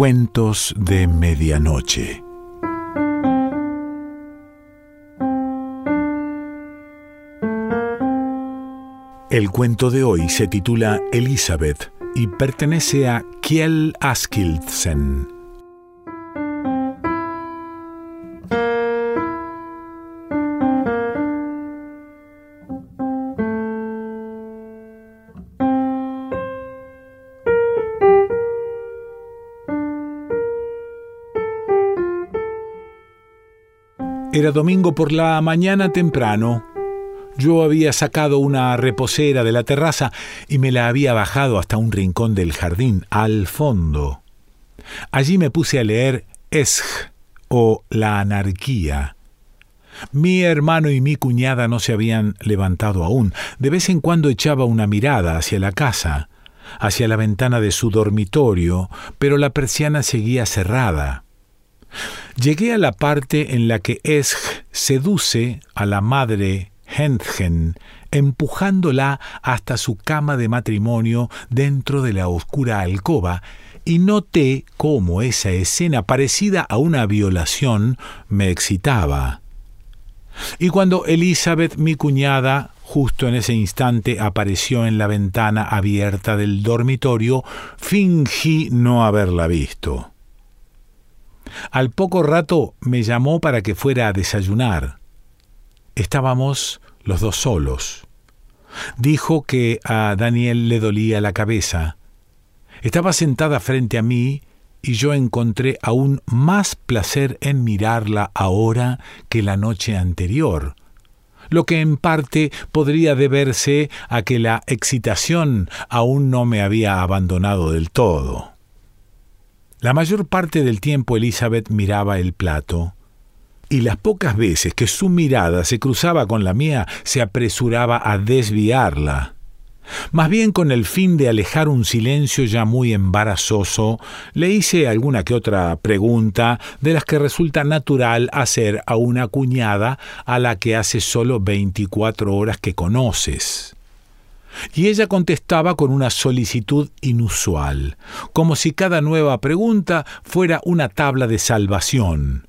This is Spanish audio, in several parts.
Cuentos de Medianoche. El cuento de hoy se titula Elizabeth y pertenece a Kjell Askildsen. Era domingo por la mañana temprano. Yo había sacado una reposera de la terraza y me la había bajado hasta un rincón del jardín, al fondo. Allí me puse a leer Esch o La anarquía. Mi hermano y mi cuñada no se habían levantado aún. De vez en cuando echaba una mirada hacia la casa, hacia la ventana de su dormitorio, pero la persiana seguía cerrada. Llegué a la parte en la que Esch seduce a la madre Hentgen, empujándola hasta su cama de matrimonio dentro de la oscura alcoba, y noté cómo esa escena parecida a una violación me excitaba. Y cuando Elizabeth, mi cuñada, justo en ese instante apareció en la ventana abierta del dormitorio, fingí no haberla visto. Al poco rato me llamó para que fuera a desayunar. Estábamos los dos solos. Dijo que a Daniel le dolía la cabeza. Estaba sentada frente a mí y yo encontré aún más placer en mirarla ahora que la noche anterior, lo que en parte podría deberse a que la excitación aún no me había abandonado del todo. La mayor parte del tiempo Elizabeth miraba el plato, y las pocas veces que su mirada se cruzaba con la mía se apresuraba a desviarla. Más bien con el fin de alejar un silencio ya muy embarazoso, le hice alguna que otra pregunta de las que resulta natural hacer a una cuñada a la que hace solo veinticuatro horas que conoces. Y ella contestaba con una solicitud inusual, como si cada nueva pregunta fuera una tabla de salvación.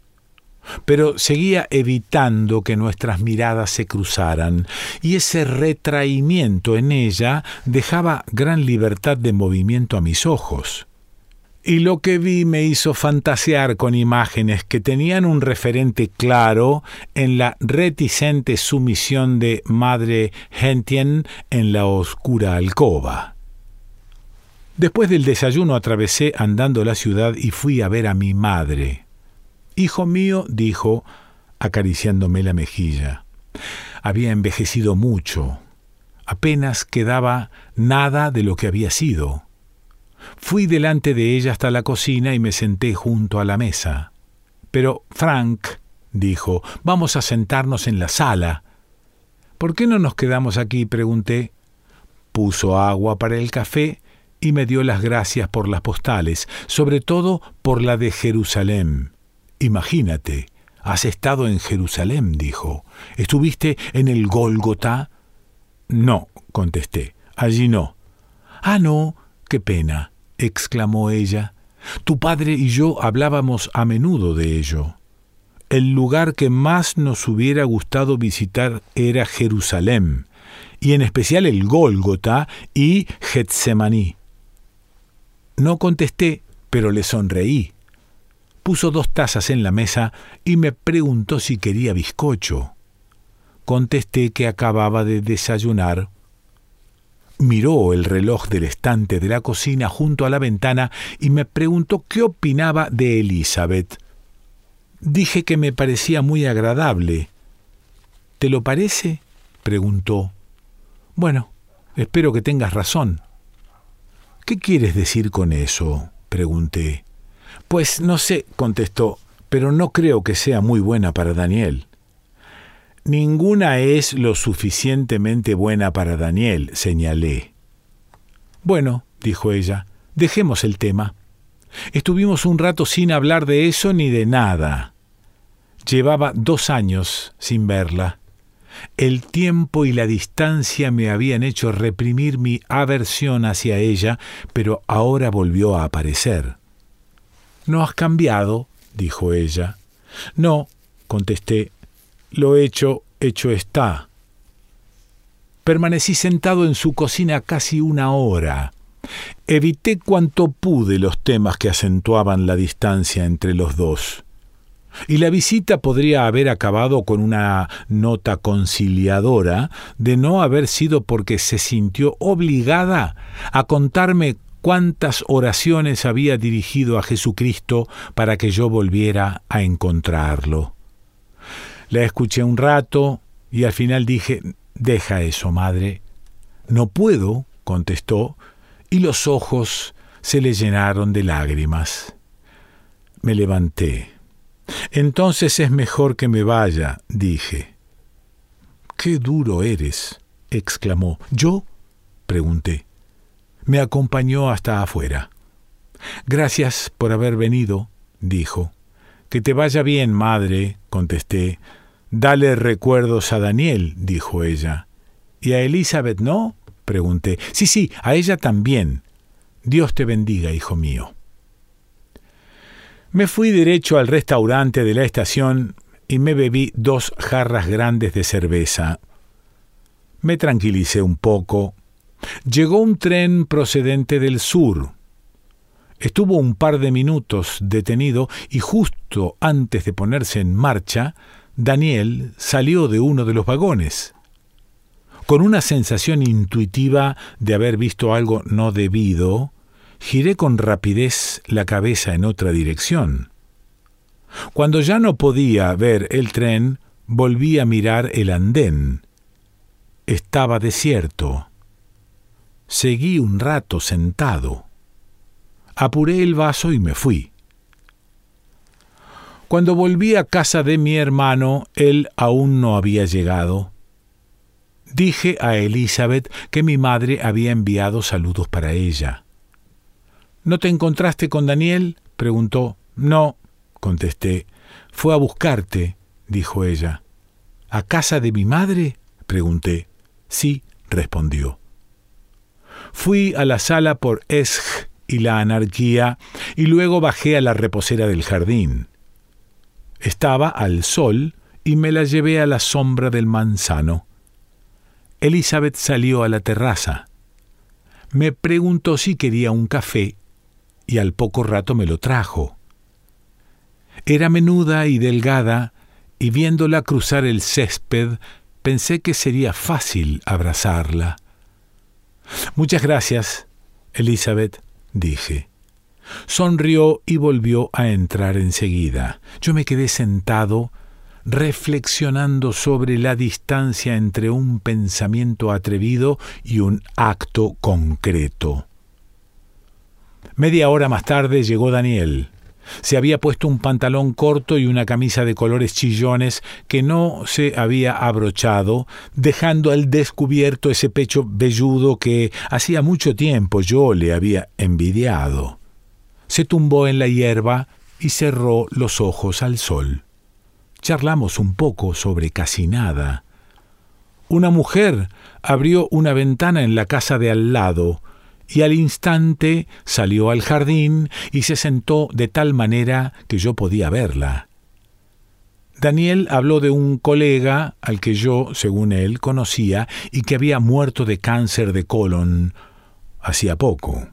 Pero seguía evitando que nuestras miradas se cruzaran, y ese retraimiento en ella dejaba gran libertad de movimiento a mis ojos y lo que vi me hizo fantasear con imágenes que tenían un referente claro en la reticente sumisión de Madre Gentien en la oscura alcoba. Después del desayuno atravesé andando la ciudad y fui a ver a mi madre. Hijo mío, dijo, acariciándome la mejilla. Había envejecido mucho. Apenas quedaba nada de lo que había sido. Fui delante de ella hasta la cocina y me senté junto a la mesa. Pero, Frank, dijo, vamos a sentarnos en la sala. ¿Por qué no nos quedamos aquí? pregunté. Puso agua para el café y me dio las gracias por las postales, sobre todo por la de Jerusalén. Imagínate, has estado en Jerusalén, dijo. ¿Estuviste en el Gólgota? No, contesté, allí no. Ah, no, qué pena exclamó ella. Tu padre y yo hablábamos a menudo de ello. El lugar que más nos hubiera gustado visitar era Jerusalén, y en especial el Gólgota y Getsemaní. No contesté, pero le sonreí. Puso dos tazas en la mesa y me preguntó si quería bizcocho. Contesté que acababa de desayunar miró el reloj del estante de la cocina junto a la ventana y me preguntó qué opinaba de Elizabeth. Dije que me parecía muy agradable. ¿Te lo parece? preguntó. Bueno, espero que tengas razón. ¿Qué quieres decir con eso? pregunté. Pues no sé, contestó, pero no creo que sea muy buena para Daniel. Ninguna es lo suficientemente buena para Daniel, señalé. Bueno, dijo ella, dejemos el tema. Estuvimos un rato sin hablar de eso ni de nada. Llevaba dos años sin verla. El tiempo y la distancia me habían hecho reprimir mi aversión hacia ella, pero ahora volvió a aparecer. ¿No has cambiado? dijo ella. No, contesté. Lo hecho, hecho está. Permanecí sentado en su cocina casi una hora. Evité cuanto pude los temas que acentuaban la distancia entre los dos. Y la visita podría haber acabado con una nota conciliadora de no haber sido porque se sintió obligada a contarme cuántas oraciones había dirigido a Jesucristo para que yo volviera a encontrarlo. La escuché un rato y al final dije, deja eso, madre. No puedo, contestó, y los ojos se le llenaron de lágrimas. Me levanté. Entonces es mejor que me vaya, dije. Qué duro eres, exclamó. ¿Yo? pregunté. Me acompañó hasta afuera. Gracias por haber venido, dijo. Que te vaya bien, madre, contesté. Dale recuerdos a Daniel, dijo ella. ¿Y a Elizabeth no? pregunté. Sí, sí, a ella también. Dios te bendiga, hijo mío. Me fui derecho al restaurante de la estación y me bebí dos jarras grandes de cerveza. Me tranquilicé un poco. Llegó un tren procedente del sur. Estuvo un par de minutos detenido y justo antes de ponerse en marcha, Daniel salió de uno de los vagones. Con una sensación intuitiva de haber visto algo no debido, giré con rapidez la cabeza en otra dirección. Cuando ya no podía ver el tren, volví a mirar el andén. Estaba desierto. Seguí un rato sentado. Apuré el vaso y me fui. Cuando volví a casa de mi hermano, él aún no había llegado. Dije a Elizabeth que mi madre había enviado saludos para ella. ¿No te encontraste con Daniel? preguntó. No, contesté. Fue a buscarte, dijo ella. ¿A casa de mi madre? pregunté. Sí, respondió. Fui a la sala por Esch y la anarquía y luego bajé a la reposera del jardín. Estaba al sol y me la llevé a la sombra del manzano. Elizabeth salió a la terraza. Me preguntó si quería un café y al poco rato me lo trajo. Era menuda y delgada, y viéndola cruzar el césped, pensé que sería fácil abrazarla. Muchas gracias, Elizabeth, dije. Sonrió y volvió a entrar enseguida. Yo me quedé sentado, reflexionando sobre la distancia entre un pensamiento atrevido y un acto concreto. Media hora más tarde llegó Daniel. Se había puesto un pantalón corto y una camisa de colores chillones que no se había abrochado, dejando al descubierto ese pecho velludo que hacía mucho tiempo yo le había envidiado. Se tumbó en la hierba y cerró los ojos al sol. Charlamos un poco sobre casi nada. Una mujer abrió una ventana en la casa de al lado, y al instante salió al jardín y se sentó de tal manera que yo podía verla. Daniel habló de un colega al que yo, según él, conocía y que había muerto de cáncer de colon hacía poco.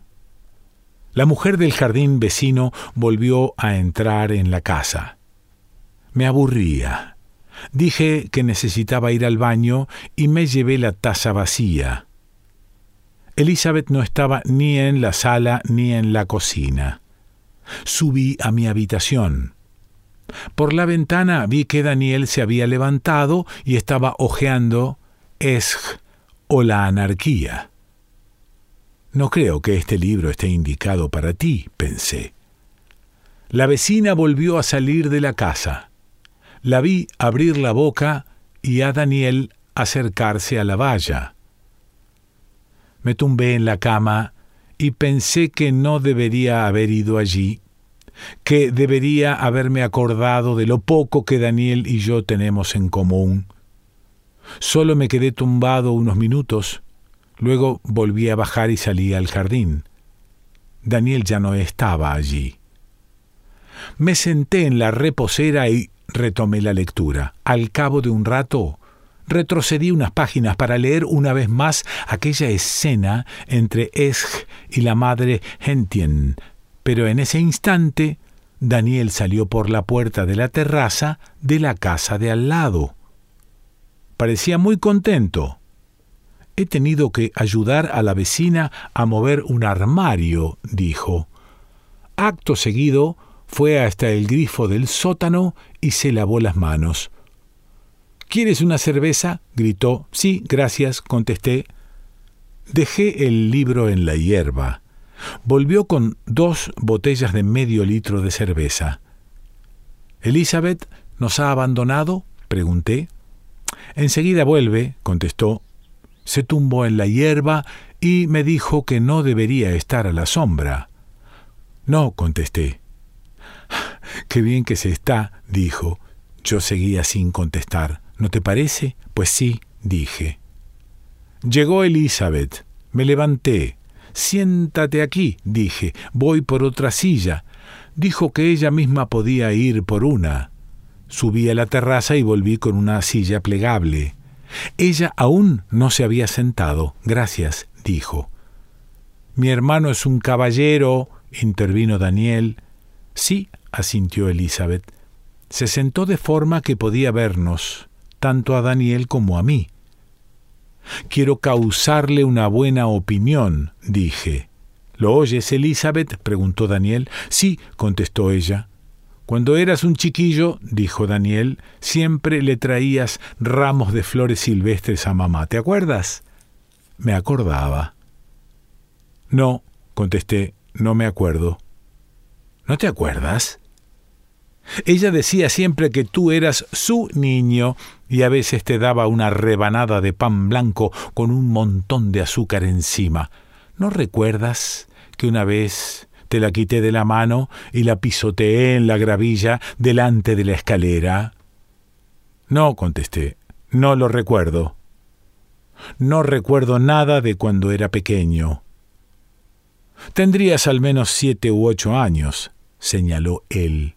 La mujer del jardín vecino volvió a entrar en la casa. Me aburría. Dije que necesitaba ir al baño y me llevé la taza vacía. Elizabeth no estaba ni en la sala ni en la cocina. Subí a mi habitación. Por la ventana vi que Daniel se había levantado y estaba hojeando Esch o la anarquía. No creo que este libro esté indicado para ti, pensé. La vecina volvió a salir de la casa. La vi abrir la boca y a Daniel acercarse a la valla. Me tumbé en la cama y pensé que no debería haber ido allí, que debería haberme acordado de lo poco que Daniel y yo tenemos en común. Solo me quedé tumbado unos minutos, luego volví a bajar y salí al jardín. Daniel ya no estaba allí. Me senté en la reposera y retomé la lectura. Al cabo de un rato, retrocedí unas páginas para leer una vez más aquella escena entre Esch y la madre Hentien, pero en ese instante Daniel salió por la puerta de la terraza de la casa de al lado. Parecía muy contento. He tenido que ayudar a la vecina a mover un armario, dijo. Acto seguido, fue hasta el grifo del sótano y se lavó las manos. ¿Quieres una cerveza? gritó. Sí, gracias, contesté. Dejé el libro en la hierba. Volvió con dos botellas de medio litro de cerveza. ¿Elizabeth nos ha abandonado? pregunté. Enseguida vuelve, contestó. Se tumbó en la hierba y me dijo que no debería estar a la sombra. No, contesté. Qué bien que se está, dijo. Yo seguía sin contestar. ¿No te parece? Pues sí, dije. Llegó Elizabeth. Me levanté. Siéntate aquí, dije, voy por otra silla. Dijo que ella misma podía ir por una. Subí a la terraza y volví con una silla plegable. Ella aún no se había sentado. Gracias, dijo. Mi hermano es un caballero, intervino Daniel. Sí, asintió Elizabeth. Se sentó de forma que podía vernos, tanto a Daniel como a mí. Quiero causarle una buena opinión, dije. ¿Lo oyes, Elizabeth? preguntó Daniel. Sí, contestó ella. Cuando eras un chiquillo, dijo Daniel, siempre le traías ramos de flores silvestres a mamá. ¿Te acuerdas? Me acordaba. No, contesté, no me acuerdo. ¿No te acuerdas? Ella decía siempre que tú eras su niño y a veces te daba una rebanada de pan blanco con un montón de azúcar encima. ¿No recuerdas que una vez te la quité de la mano y la pisoteé en la gravilla delante de la escalera? No, contesté, no lo recuerdo. No recuerdo nada de cuando era pequeño. Tendrías al menos siete u ocho años, señaló él.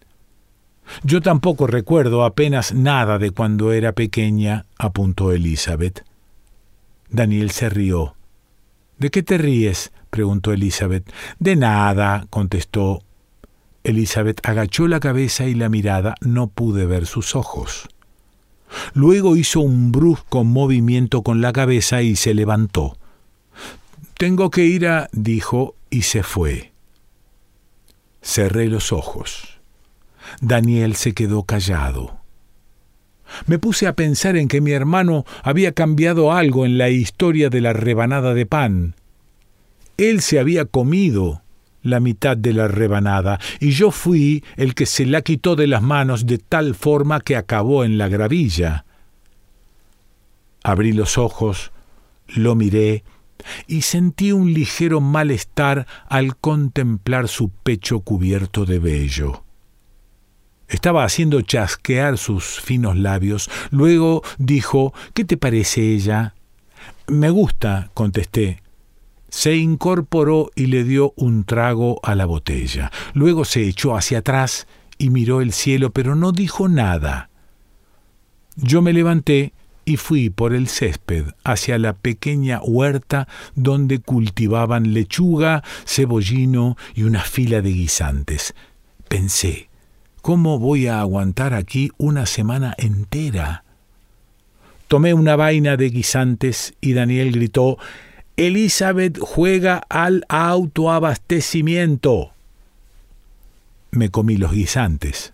Yo tampoco recuerdo apenas nada de cuando era pequeña, apuntó Elizabeth. Daniel se rió. ¿De qué te ríes? preguntó Elizabeth. De nada, contestó. Elizabeth agachó la cabeza y la mirada no pude ver sus ojos. Luego hizo un brusco movimiento con la cabeza y se levantó. Tengo que ir a. dijo y se fue. Cerré los ojos. Daniel se quedó callado. Me puse a pensar en que mi hermano había cambiado algo en la historia de la rebanada de pan. Él se había comido la mitad de la rebanada, y yo fui el que se la quitó de las manos de tal forma que acabó en la gravilla. Abrí los ojos, lo miré, y sentí un ligero malestar al contemplar su pecho cubierto de vello. Estaba haciendo chasquear sus finos labios. Luego dijo ¿Qué te parece ella? Me gusta, contesté. Se incorporó y le dio un trago a la botella. Luego se echó hacia atrás y miró el cielo, pero no dijo nada. Yo me levanté y fui por el césped hacia la pequeña huerta donde cultivaban lechuga, cebollino y una fila de guisantes. Pensé, ¿Cómo voy a aguantar aquí una semana entera? Tomé una vaina de guisantes y Daniel gritó Elizabeth juega al autoabastecimiento. Me comí los guisantes.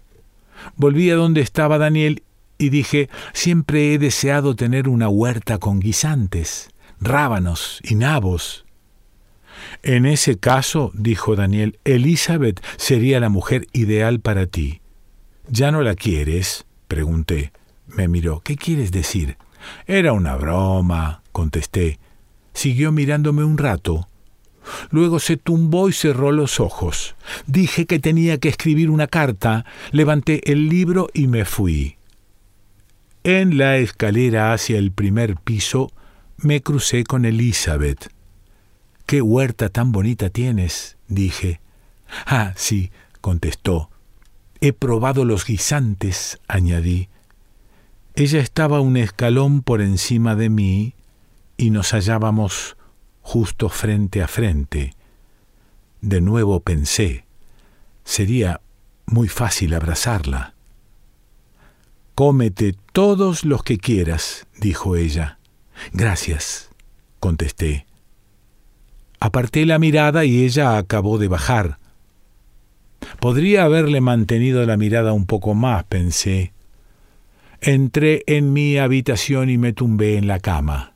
Volví a donde estaba Daniel y dije Siempre he deseado tener una huerta con guisantes, rábanos y nabos. En ese caso, dijo Daniel, Elizabeth sería la mujer ideal para ti. ¿Ya no la quieres? pregunté. Me miró. ¿Qué quieres decir? Era una broma, contesté. Siguió mirándome un rato. Luego se tumbó y cerró los ojos. Dije que tenía que escribir una carta, levanté el libro y me fui. En la escalera hacia el primer piso me crucé con Elizabeth. Qué huerta tan bonita tienes, dije. Ah, sí, contestó. He probado los guisantes, añadí. Ella estaba un escalón por encima de mí y nos hallábamos justo frente a frente. De nuevo pensé, sería muy fácil abrazarla. Cómete todos los que quieras, dijo ella. Gracias, contesté. Aparté la mirada y ella acabó de bajar. Podría haberle mantenido la mirada un poco más, pensé. Entré en mi habitación y me tumbé en la cama.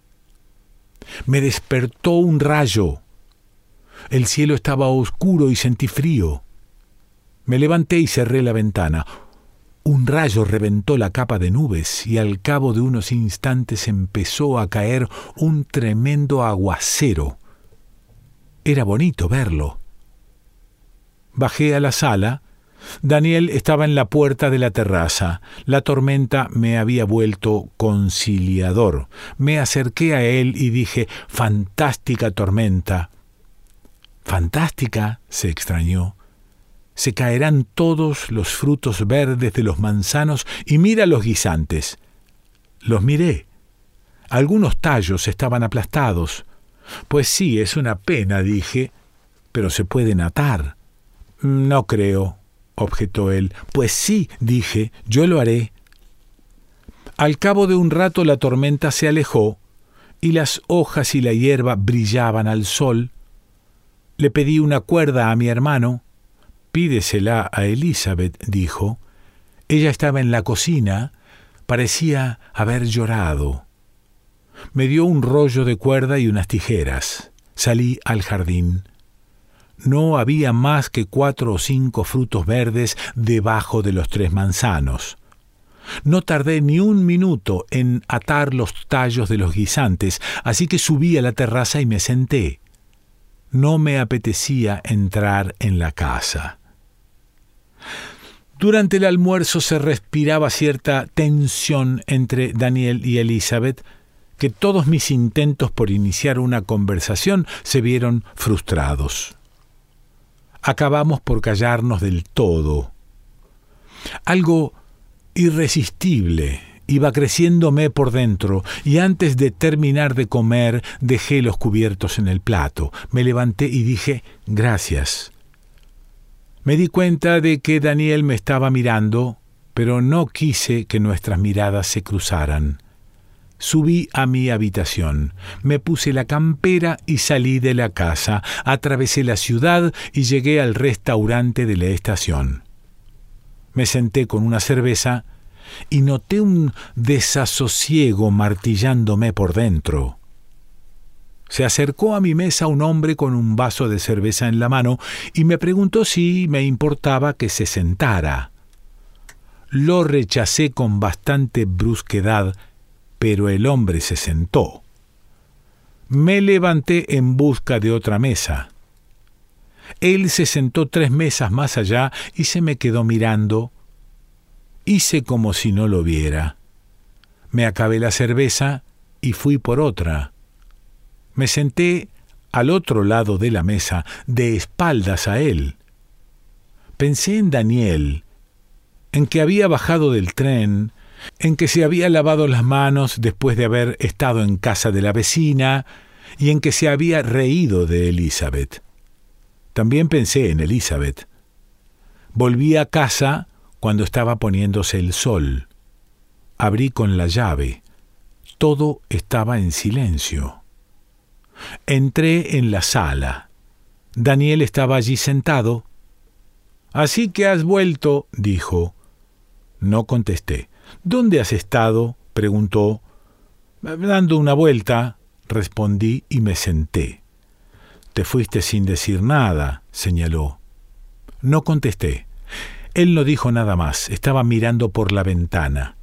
Me despertó un rayo. El cielo estaba oscuro y sentí frío. Me levanté y cerré la ventana. Un rayo reventó la capa de nubes y al cabo de unos instantes empezó a caer un tremendo aguacero. Era bonito verlo. Bajé a la sala. Daniel estaba en la puerta de la terraza. La tormenta me había vuelto conciliador. Me acerqué a él y dije, Fantástica tormenta. Fantástica, se extrañó. Se caerán todos los frutos verdes de los manzanos y mira los guisantes. Los miré. Algunos tallos estaban aplastados. Pues sí, es una pena, dije, pero se pueden atar. No creo, objetó él. Pues sí, dije, yo lo haré. Al cabo de un rato la tormenta se alejó y las hojas y la hierba brillaban al sol. Le pedí una cuerda a mi hermano. Pídesela a Elizabeth, dijo. Ella estaba en la cocina, parecía haber llorado. Me dio un rollo de cuerda y unas tijeras. Salí al jardín. No había más que cuatro o cinco frutos verdes debajo de los tres manzanos. No tardé ni un minuto en atar los tallos de los guisantes, así que subí a la terraza y me senté. No me apetecía entrar en la casa. Durante el almuerzo se respiraba cierta tensión entre Daniel y Elizabeth, que todos mis intentos por iniciar una conversación se vieron frustrados. Acabamos por callarnos del todo. Algo irresistible iba creciéndome por dentro, y antes de terminar de comer dejé los cubiertos en el plato. Me levanté y dije gracias. Me di cuenta de que Daniel me estaba mirando, pero no quise que nuestras miradas se cruzaran. Subí a mi habitación, me puse la campera y salí de la casa, atravesé la ciudad y llegué al restaurante de la estación. Me senté con una cerveza y noté un desasosiego martillándome por dentro. Se acercó a mi mesa un hombre con un vaso de cerveza en la mano y me preguntó si me importaba que se sentara. Lo rechacé con bastante brusquedad pero el hombre se sentó. Me levanté en busca de otra mesa. Él se sentó tres mesas más allá y se me quedó mirando. Hice como si no lo viera. Me acabé la cerveza y fui por otra. Me senté al otro lado de la mesa, de espaldas a él. Pensé en Daniel, en que había bajado del tren, en que se había lavado las manos después de haber estado en casa de la vecina y en que se había reído de Elizabeth. También pensé en Elizabeth. Volví a casa cuando estaba poniéndose el sol. Abrí con la llave. Todo estaba en silencio. Entré en la sala. Daniel estaba allí sentado. Así que has vuelto, dijo. No contesté. ¿Dónde has estado? preguntó. Dando una vuelta, respondí y me senté. Te fuiste sin decir nada, señaló. No contesté. Él no dijo nada más, estaba mirando por la ventana.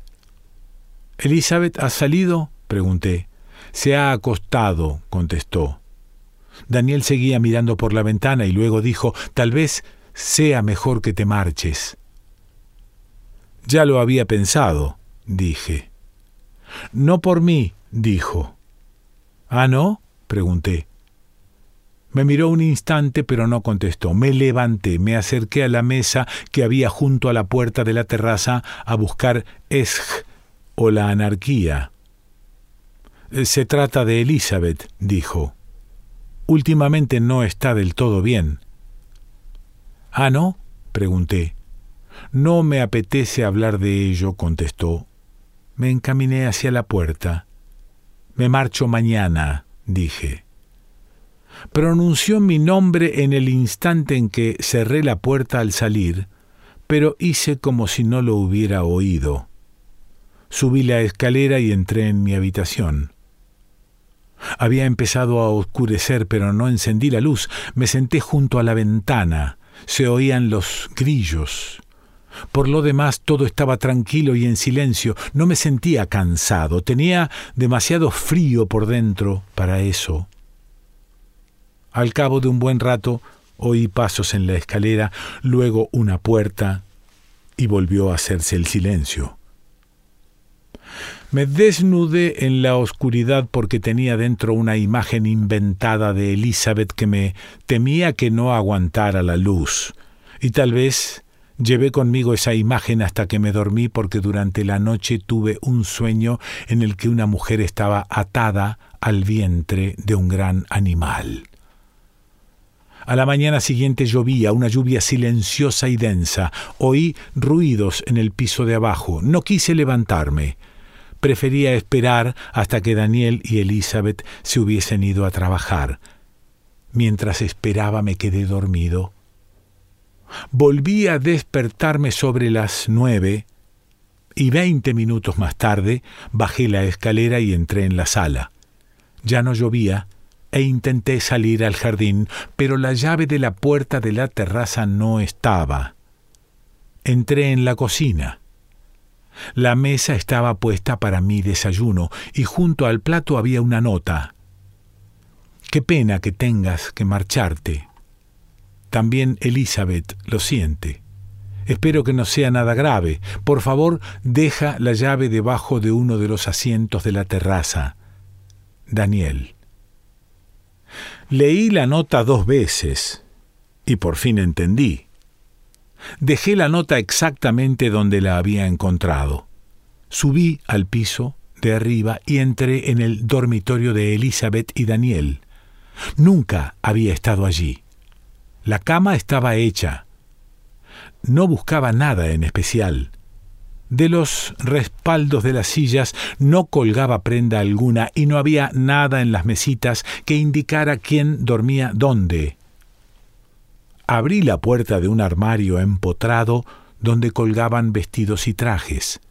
¿Elizabeth ha salido? pregunté. Se ha acostado, contestó. Daniel seguía mirando por la ventana y luego dijo, tal vez sea mejor que te marches. Ya lo había pensado, dije. No por mí, dijo. ¿Ah, no? pregunté. Me miró un instante, pero no contestó. Me levanté, me acerqué a la mesa que había junto a la puerta de la terraza a buscar Esj o la anarquía. Se trata de Elizabeth, dijo. Últimamente no está del todo bien. ¿Ah, no? pregunté. No me apetece hablar de ello, contestó. Me encaminé hacia la puerta. Me marcho mañana, dije. Pronunció mi nombre en el instante en que cerré la puerta al salir, pero hice como si no lo hubiera oído. Subí la escalera y entré en mi habitación. Había empezado a oscurecer, pero no encendí la luz. Me senté junto a la ventana. Se oían los grillos. Por lo demás, todo estaba tranquilo y en silencio. No me sentía cansado. Tenía demasiado frío por dentro para eso. Al cabo de un buen rato oí pasos en la escalera, luego una puerta, y volvió a hacerse el silencio. Me desnudé en la oscuridad porque tenía dentro una imagen inventada de Elizabeth que me temía que no aguantara la luz, y tal vez llevé conmigo esa imagen hasta que me dormí porque durante la noche tuve un sueño en el que una mujer estaba atada al vientre de un gran animal. A la mañana siguiente llovía, una lluvia silenciosa y densa. Oí ruidos en el piso de abajo. No quise levantarme. Prefería esperar hasta que Daniel y Elizabeth se hubiesen ido a trabajar. Mientras esperaba me quedé dormido. Volví a despertarme sobre las nueve y veinte minutos más tarde bajé la escalera y entré en la sala. Ya no llovía, e intenté salir al jardín, pero la llave de la puerta de la terraza no estaba. Entré en la cocina. La mesa estaba puesta para mi desayuno y junto al plato había una nota. Qué pena que tengas que marcharte. También Elizabeth lo siente. Espero que no sea nada grave. Por favor, deja la llave debajo de uno de los asientos de la terraza. Daniel. Leí la nota dos veces y por fin entendí. Dejé la nota exactamente donde la había encontrado. Subí al piso de arriba y entré en el dormitorio de Elizabeth y Daniel. Nunca había estado allí. La cama estaba hecha. No buscaba nada en especial. De los respaldos de las sillas no colgaba prenda alguna y no había nada en las mesitas que indicara quién dormía dónde. Abrí la puerta de un armario empotrado donde colgaban vestidos y trajes.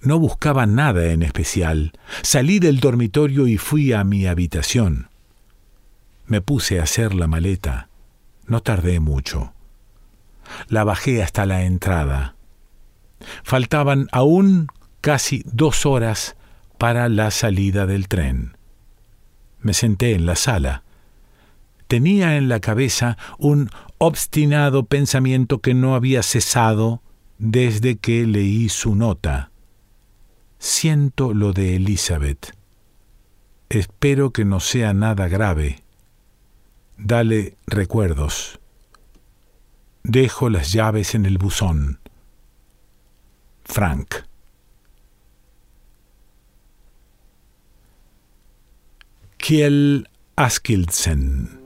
No buscaba nada en especial. Salí del dormitorio y fui a mi habitación. Me puse a hacer la maleta. No tardé mucho. La bajé hasta la entrada. Faltaban aún casi dos horas para la salida del tren. Me senté en la sala. Tenía en la cabeza un obstinado pensamiento que no había cesado desde que leí su nota. Siento lo de Elizabeth. Espero que no sea nada grave. Dale recuerdos. Dejo las llaves en el buzón. Frank. Kiel Askildsen.